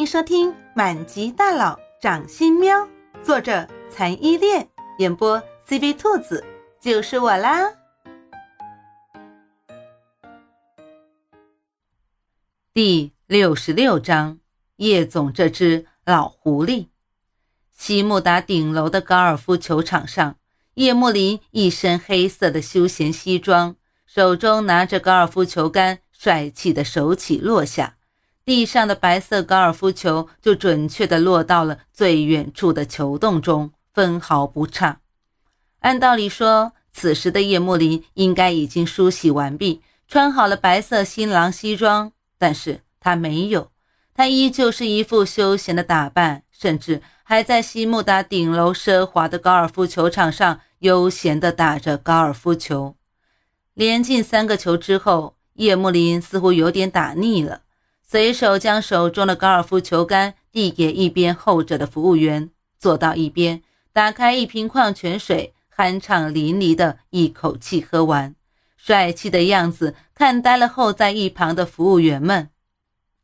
迎收听《满级大佬掌心喵》，作者残依恋，演播 CV 兔子，就是我啦。第六十六章：叶总这只老狐狸。西木达顶楼的高尔夫球场上，叶慕林一身黑色的休闲西装，手中拿着高尔夫球杆，帅气的手起落下。地上的白色高尔夫球就准确地落到了最远处的球洞中，分毫不差。按道理说，此时的叶慕林应该已经梳洗完毕，穿好了白色新郎西装，但是他没有，他依旧是一副休闲的打扮，甚至还在西木达顶楼奢华的高尔夫球场上悠闲地打着高尔夫球。连进三个球之后，叶慕林似乎有点打腻了。随手将手中的高尔夫球杆递给一边候着的服务员，坐到一边，打开一瓶矿泉水，酣畅淋漓的一口气喝完，帅气的样子看呆了候在一旁的服务员们。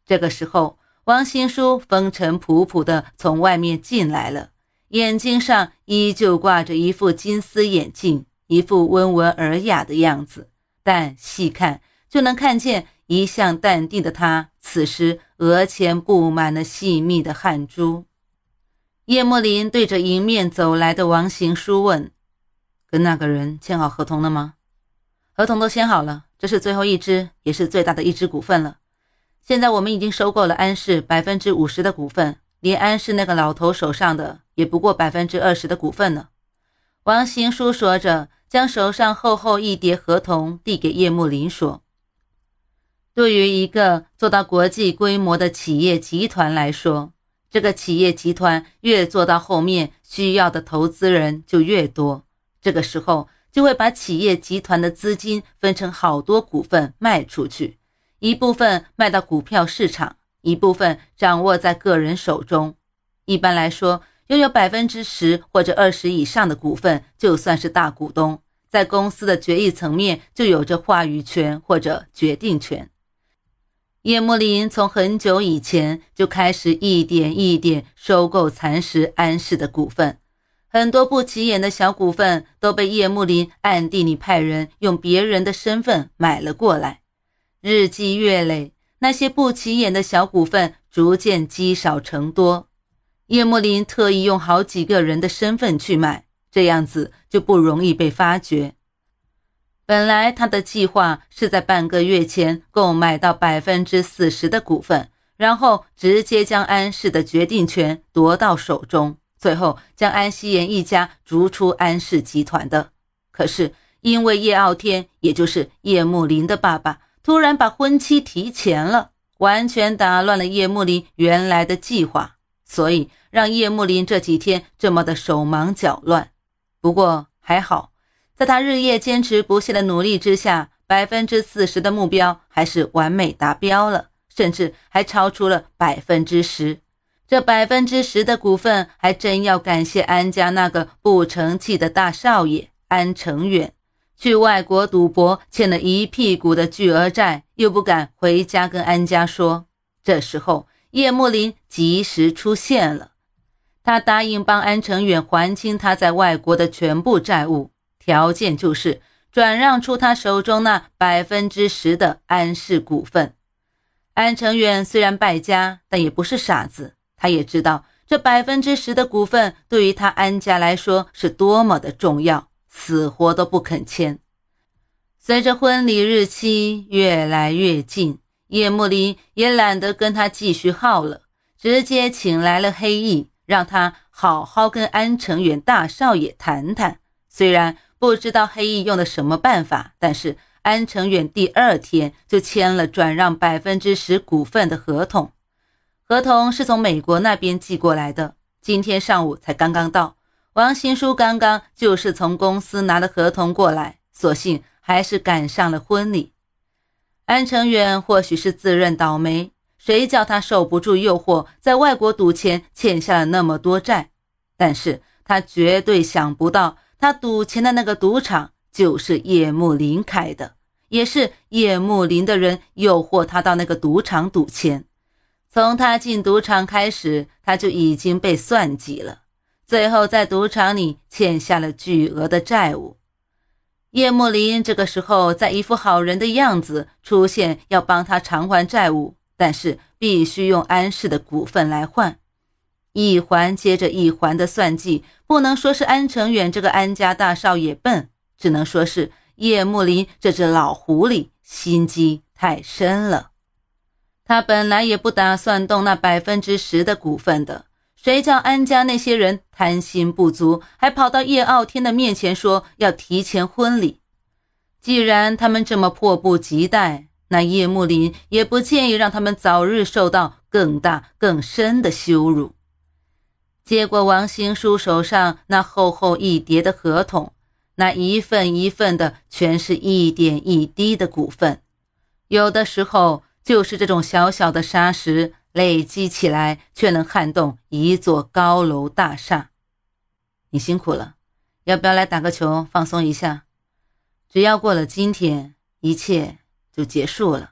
这个时候，王新书风尘仆仆的从外面进来了，眼睛上依旧挂着一副金丝眼镜，一副温文尔雅的样子，但细看就能看见。一向淡定的他，此时额前布满了细密的汗珠。叶慕林对着迎面走来的王行书问：“跟那个人签好合同了吗？”“合同都签好了，这是最后一支，也是最大的一支股份了。现在我们已经收购了安氏百分之五十的股份，连安氏那个老头手上的也不过百分之二十的股份呢。”王行书说着，将手上厚厚一叠合同递给叶慕林，说。对于一个做到国际规模的企业集团来说，这个企业集团越做到后面，需要的投资人就越多。这个时候，就会把企业集团的资金分成好多股份卖出去，一部分卖到股票市场，一部分掌握在个人手中。一般来说，拥有百分之十或者二十以上的股份，就算是大股东，在公司的决议层面就有着话语权或者决定权。叶慕林从很久以前就开始一点一点收购蚕食安氏的股份，很多不起眼的小股份都被叶慕林暗地里派人用别人的身份买了过来。日积月累，那些不起眼的小股份逐渐积少成多。叶慕林特意用好几个人的身份去买，这样子就不容易被发觉。本来他的计划是在半个月前购买到百分之四十的股份，然后直接将安氏的决定权夺到手中，最后将安熙妍一家逐出安氏集团的。可是因为叶傲天，也就是叶慕林的爸爸，突然把婚期提前了，完全打乱了叶慕林原来的计划，所以让叶慕林这几天这么的手忙脚乱。不过还好。在他日夜坚持不懈的努力之下，百分之四十的目标还是完美达标了，甚至还超出了百分之十。这百分之十的股份，还真要感谢安家那个不成器的大少爷安成远。去外国赌博，欠了一屁股的巨额债，又不敢回家跟安家说。这时候，叶慕林及时出现了，他答应帮安成远还清他在外国的全部债务。条件就是转让出他手中那百分之十的安氏股份。安成远虽然败家，但也不是傻子，他也知道这百分之十的股份对于他安家来说是多么的重要，死活都不肯签。随着婚礼日期越来越近，叶慕林也懒得跟他继续耗了，直接请来了黑翼，让他好好跟安成远大少爷谈谈。虽然。不知道黑翼用的什么办法，但是安成远第二天就签了转让百分之十股份的合同，合同是从美国那边寄过来的，今天上午才刚刚到。王新书刚刚就是从公司拿了合同过来，所幸还是赶上了婚礼。安成远或许是自认倒霉，谁叫他受不住诱惑，在外国赌钱欠下了那么多债，但是他绝对想不到。他赌钱的那个赌场就是叶慕林开的，也是叶慕林的人诱惑他到那个赌场赌钱。从他进赌场开始，他就已经被算计了，最后在赌场里欠下了巨额的债务。叶慕林这个时候在一副好人的样子出现，要帮他偿还债务，但是必须用安氏的股份来换。一环接着一环的算计，不能说是安成远这个安家大少爷笨，只能说是叶慕林这只老狐狸心机太深了。他本来也不打算动那百分之十的股份的，谁叫安家那些人贪心不足，还跑到叶傲天的面前说要提前婚礼。既然他们这么迫不及待，那叶慕林也不介意让他们早日受到更大更深的羞辱。接过王行书手上那厚厚一叠的合同，那一份一份的，全是一点一滴的股份。有的时候，就是这种小小的沙石累积起来，却能撼动一座高楼大厦。你辛苦了，要不要来打个球放松一下？只要过了今天，一切就结束了。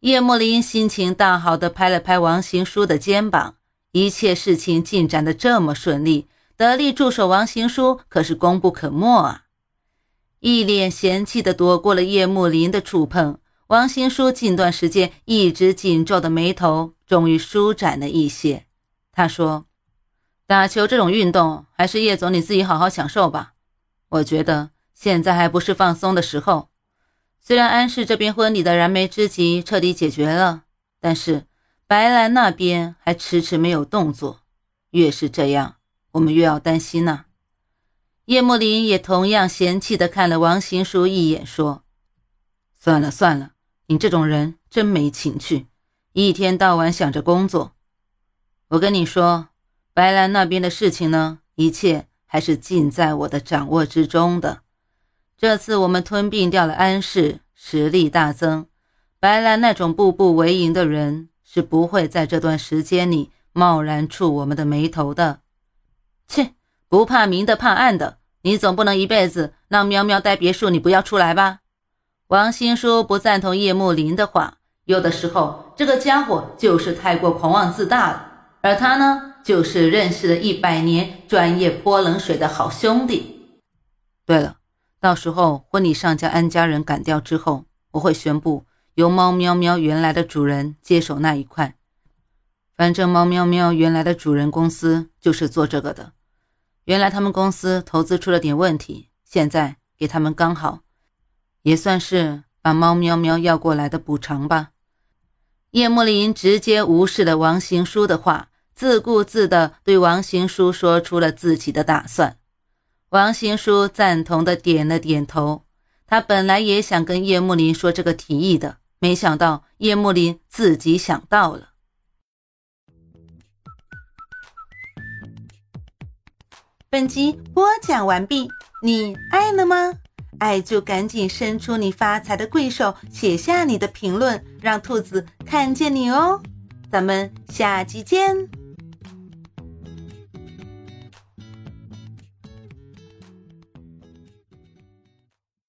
叶慕林心情大好的拍了拍王行书的肩膀。一切事情进展的这么顺利，得力助手王行书可是功不可没啊！一脸嫌弃的躲过了叶慕林的触碰，王行书近段时间一直紧皱的眉头终于舒展了一些。他说：“打球这种运动，还是叶总你自己好好享受吧。我觉得现在还不是放松的时候。虽然安氏这边婚礼的燃眉之急彻底解决了，但是……”白兰那边还迟迟没有动作，越是这样，我们越要担心呢。叶慕林也同样嫌弃地看了王行书一眼，说：“算了算了，你这种人真没情趣，一天到晚想着工作。我跟你说，白兰那边的事情呢，一切还是尽在我的掌握之中的。这次我们吞并掉了安氏，实力大增，白兰那种步步为营的人。”是不会在这段时间里贸然触我们的眉头的。切，不怕明的怕暗的，你总不能一辈子让喵喵待别墅，你不要出来吧？王新书不赞同叶慕林的话，有的时候这个家伙就是太过狂妄自大了，而他呢，就是认识了一百年专业泼冷水的好兄弟。对了，到时候婚礼上将安家人赶掉之后，我会宣布。由猫喵喵原来的主人接手那一块，反正猫喵喵原来的主人公司就是做这个的。原来他们公司投资出了点问题，现在给他们刚好，也算是把猫喵喵要过来的补偿吧。叶慕林直接无视了王行书的话，自顾自地对王行书说出了自己的打算。王行书赞同地点了点头，他本来也想跟叶慕林说这个提议的。没想到叶慕林自己想到了。本集播讲完毕，你爱了吗？爱就赶紧伸出你发财的贵手，写下你的评论，让兔子看见你哦。咱们下集见。